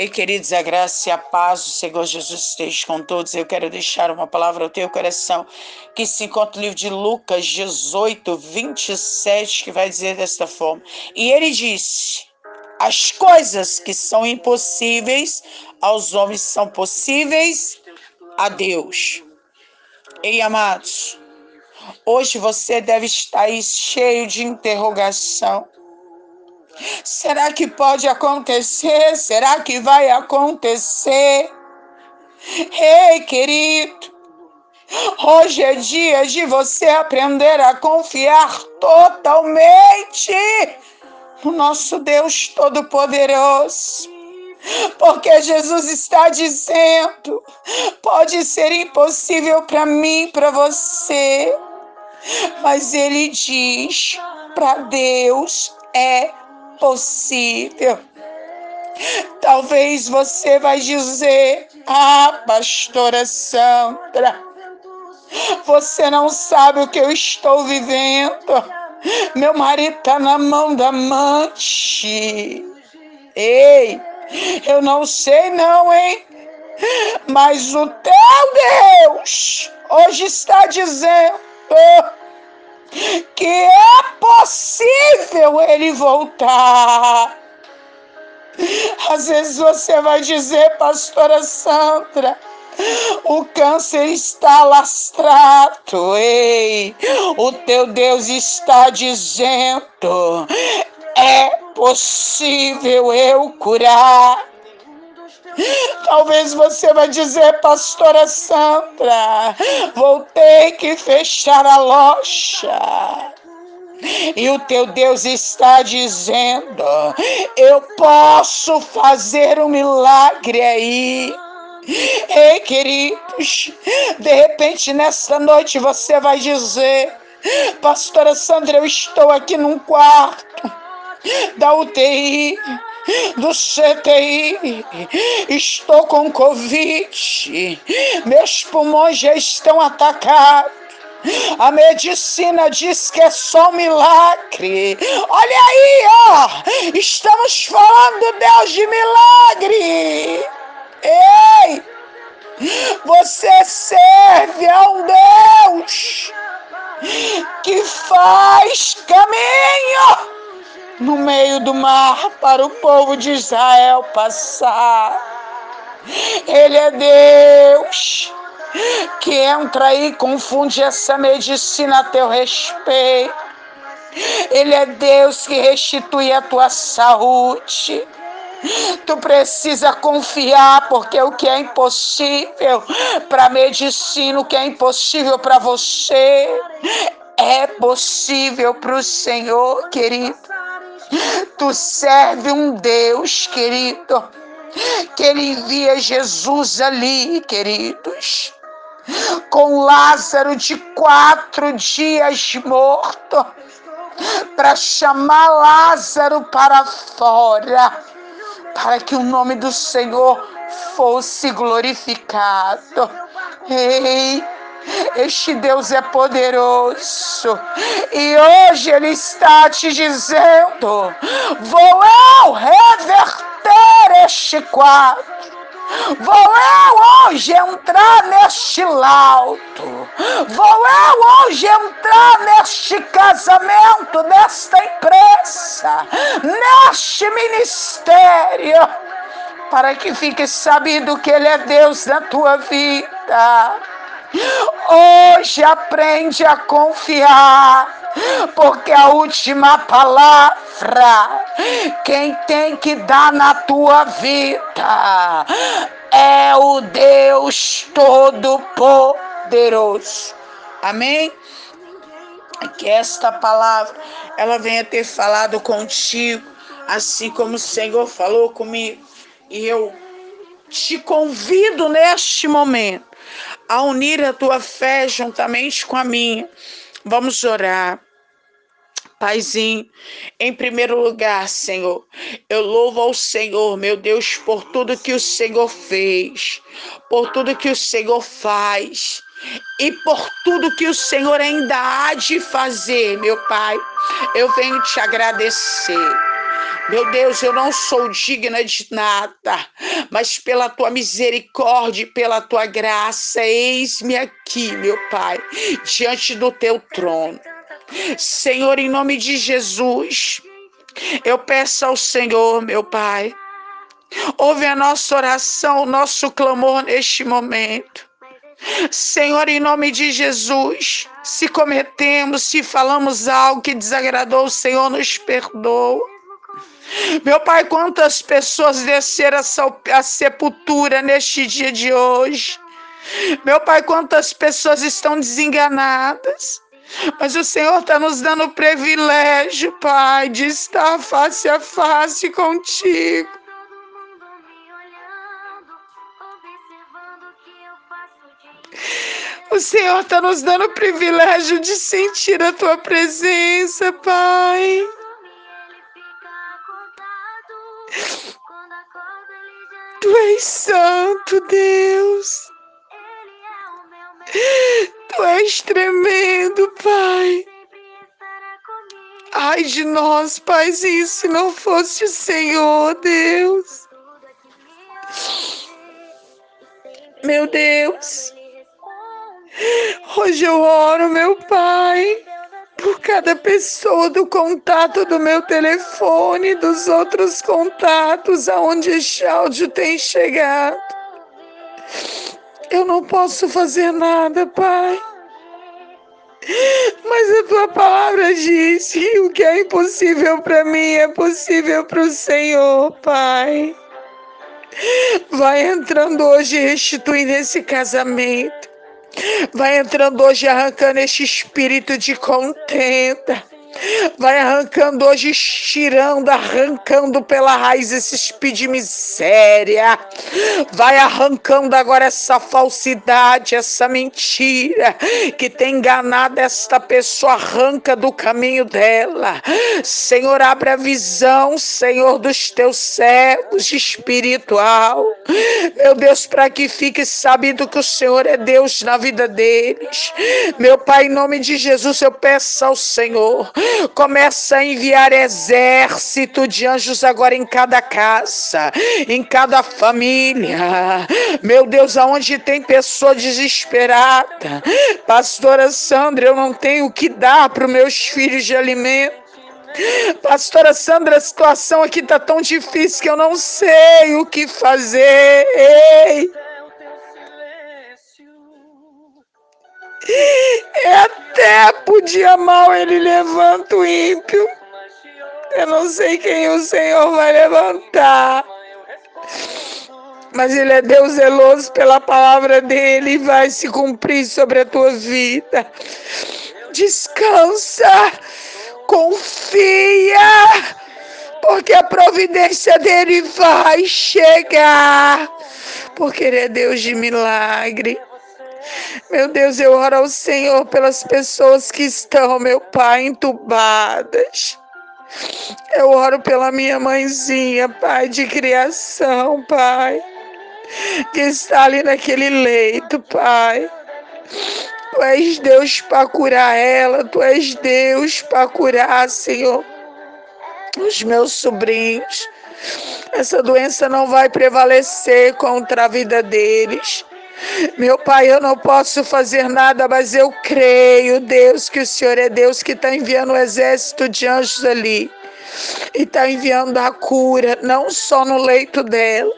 E queridos, a graça e a paz do Senhor Jesus esteja com todos. Eu quero deixar uma palavra ao teu coração que se encontra no livro de Lucas 18, 27, que vai dizer desta forma. E ele disse: As coisas que são impossíveis aos homens são possíveis a Deus. Ei, amados, hoje você deve estar aí cheio de interrogação Será que pode acontecer? Será que vai acontecer? Ei, querido, hoje é dia de você aprender a confiar totalmente no nosso Deus Todo-Poderoso. Porque Jesus está dizendo: pode ser impossível para mim, para você, mas Ele diz: para Deus é possível. Talvez você vai dizer: "Ah, pastora Sandra, você não sabe o que eu estou vivendo. Meu marido está na mão da amante. Ei, eu não sei não, hein? Mas o teu Deus hoje está dizendo que é possível ele voltar. Às vezes você vai dizer, pastora Sandra, o câncer está lastrado, ei, o teu Deus está dizendo, é possível eu curar. Talvez você vai dizer, pastora Sandra, vou ter que fechar a loja. E o teu Deus está dizendo: eu posso fazer um milagre aí. Ei, queridos, de repente nesta noite você vai dizer: Pastora Sandra, eu estou aqui num quarto da UTI do CTI. Estou com Covid. Meus pulmões já estão atacados. A medicina diz que é só um milagre. Olha aí, ó. Estamos falando, Deus, de milagre. Ei! Você serve a um Deus que faz caminho no meio do mar para o povo de Israel passar. Ele é Deus que entra e confunde essa medicina a teu respeito. Ele é Deus que restitui a tua saúde. Tu precisa confiar, porque o que é impossível para a medicina, o que é impossível para você, é possível para o Senhor, querido. Tu serve um Deus, querido, que ele envia Jesus ali, queridos, com Lázaro de quatro dias morto, para chamar Lázaro para fora, para que o nome do Senhor fosse glorificado. Ei, este Deus é poderoso e hoje Ele está te dizendo: vou eu reverter este quadro. Vou eu hoje entrar neste lauto. Vou eu hoje entrar neste casamento, nesta empresa, neste ministério, para que fique sabido que Ele é Deus na tua vida. Hoje aprende a confiar, porque a última palavra, quem tem que dar na tua vida é o Deus Todo-Poderoso. Amém? Que esta palavra ela venha ter falado contigo, assim como o Senhor falou comigo. E eu te convido neste momento a unir a tua fé juntamente com a minha. Vamos orar. Paizinho, em primeiro lugar, Senhor, eu louvo ao Senhor, meu Deus, por tudo que o Senhor fez, por tudo que o Senhor faz e por tudo que o Senhor ainda há de fazer, meu Pai. Eu venho te agradecer. Meu Deus, eu não sou digna de nada, mas pela tua misericórdia e pela tua graça, eis-me aqui, meu Pai, diante do teu trono. Senhor, em nome de Jesus, eu peço ao Senhor, meu Pai, ouve a nossa oração, o nosso clamor neste momento. Senhor, em nome de Jesus, se cometemos, se falamos algo que desagradou o Senhor, nos perdoa. Meu Pai, quantas pessoas desceram a sepultura neste dia de hoje. Meu Pai, quantas pessoas estão desenganadas. Mas o Senhor está nos dando o privilégio, Pai, de estar face a face contigo. O Senhor está nos dando o privilégio de sentir a tua presença, Pai. Tu és santo, Deus. Tu és tremendo, Pai. Ai de nós, Paizinho, se não fosse o Senhor, Deus. Meu Deus. Hoje eu oro, meu Pai, por cada pessoa do contato do meu telefone, dos outros contatos aonde este áudio tem chegado. Eu não posso fazer nada, Pai. Mas a tua palavra diz que o que é impossível para mim é possível para o Senhor, Pai. Vai entrando hoje e restituindo esse casamento. Vai entrando hoje arrancando este espírito de contenta. Vai arrancando hoje, tirando, arrancando pela raiz esse espírito de miséria. Vai arrancando agora essa falsidade, essa mentira que tem enganado esta pessoa. Arranca do caminho dela. Senhor, abre a visão, Senhor, dos teus servos espiritual. Meu Deus, para que fique sabido que o Senhor é Deus na vida deles. Meu Pai, em nome de Jesus, eu peço ao Senhor Começa a enviar exército de anjos agora em cada casa, em cada família. Meu Deus, aonde tem pessoa desesperada. Pastora Sandra, eu não tenho o que dar para os meus filhos de alimento. Pastora Sandra, a situação aqui está tão difícil que eu não sei o que fazer. Ei! É até por dia mal ele levanta o ímpio. Eu não sei quem o Senhor vai levantar. Mas ele é Deus zeloso pela palavra dele e vai se cumprir sobre a tua vida. Descansa, confia, porque a providência dele vai chegar. Porque ele é Deus de milagre. Meu Deus, eu oro ao Senhor pelas pessoas que estão, meu Pai, entubadas. Eu oro pela minha mãezinha, Pai, de criação, Pai, que está ali naquele leito, Pai. Tu és Deus para curar ela, tu és Deus para curar, Senhor, os meus sobrinhos. Essa doença não vai prevalecer contra a vida deles. Meu Pai, eu não posso fazer nada, mas eu creio, Deus, que o Senhor é Deus que está enviando um exército de anjos ali e está enviando a cura, não só no leito dela,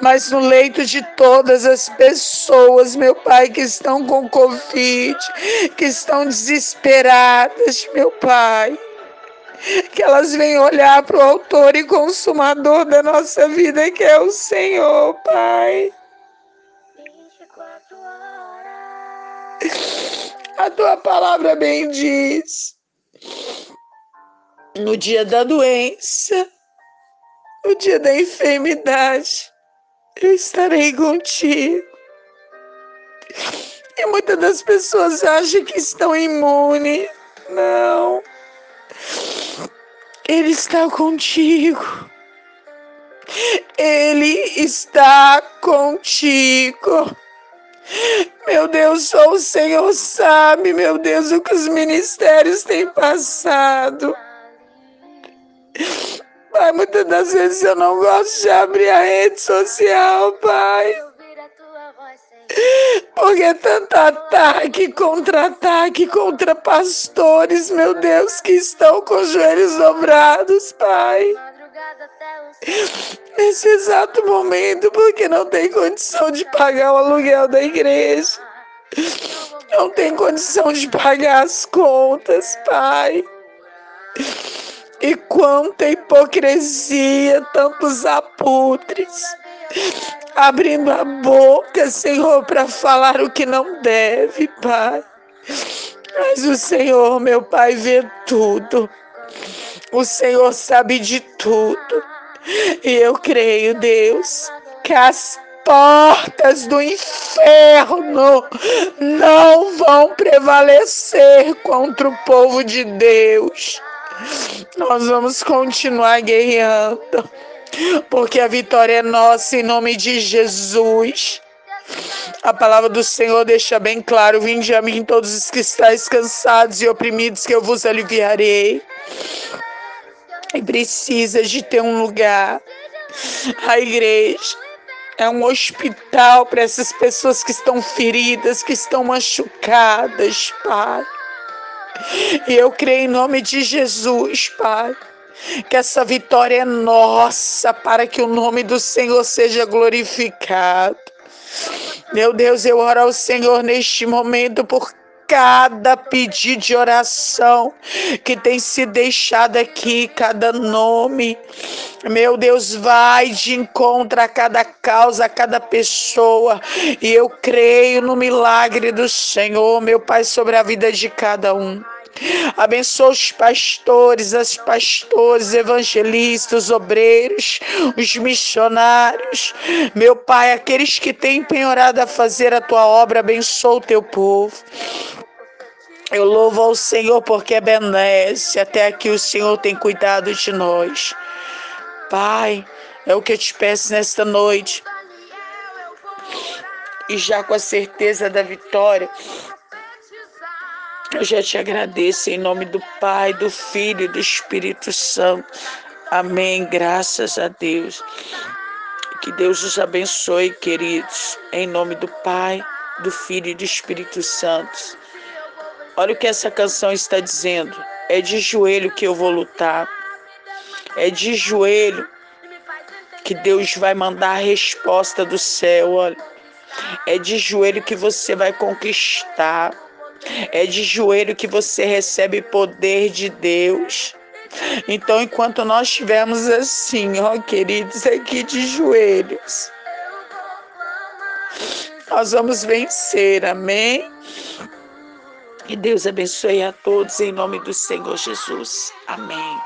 mas no leito de todas as pessoas, meu Pai, que estão com Covid, que estão desesperadas, meu Pai. Que elas venham olhar para o Autor e Consumador da nossa vida, que é o Senhor, Pai. A tua palavra bem diz. No dia da doença, no dia da enfermidade, eu estarei contigo. E muitas das pessoas acham que estão imunes. Não. Ele está contigo. Ele está contigo. Meu Deus, só o Senhor sabe, meu Deus, o que os ministérios têm passado. Pai, muitas das vezes eu não gosto de abrir a rede social, Pai. Porque é tanto ataque, contra-ataque contra pastores, meu Deus, que estão com os joelhos dobrados, Pai. Nesse exato momento, porque não tem condição de pagar o aluguel da igreja. Não tem condição de pagar as contas, Pai. E quanta hipocrisia, tantos aputres, abrindo a boca, Senhor, para falar o que não deve, Pai. Mas o Senhor, meu Pai, vê tudo. O Senhor sabe de tudo. E eu creio, Deus, que as portas do inferno não vão prevalecer contra o povo de Deus. Nós vamos continuar guerreando, porque a vitória é nossa em nome de Jesus. A palavra do Senhor deixa bem claro: Vinde a mim todos os que estáis cansados e oprimidos, que eu vos aliviarei. E precisa de ter um lugar. A igreja é um hospital para essas pessoas que estão feridas, que estão machucadas, Pai. E eu creio em nome de Jesus, Pai, que essa vitória é nossa para que o nome do Senhor seja glorificado. Meu Deus, eu oro ao Senhor neste momento por cada pedido de oração que tem se deixado aqui, cada nome. Meu Deus, vai de encontro a cada causa, a cada pessoa. E eu creio no milagre do Senhor, meu Pai, sobre a vida de cada um. Abençoa os pastores, as pastores, evangelistas, obreiros, os missionários. Meu Pai, aqueles que têm penhorado a fazer a tua obra, abençoa o teu povo. Eu louvo ao Senhor porque é benesse. Até aqui o Senhor tem cuidado de nós. Pai, é o que eu te peço nesta noite. E já com a certeza da vitória, eu já te agradeço em nome do Pai, do Filho e do Espírito Santo. Amém. Graças a Deus. Que Deus os abençoe, queridos, em nome do Pai, do Filho e do Espírito Santo. Olha o que essa canção está dizendo. É de joelho que eu vou lutar. É de joelho que Deus vai mandar a resposta do céu. Olha. É de joelho que você vai conquistar. É de joelho que você recebe poder de Deus. Então, enquanto nós estivermos assim, ó, queridos, aqui de joelhos, nós vamos vencer, amém? Que Deus abençoe a todos em nome do Senhor Jesus. Amém.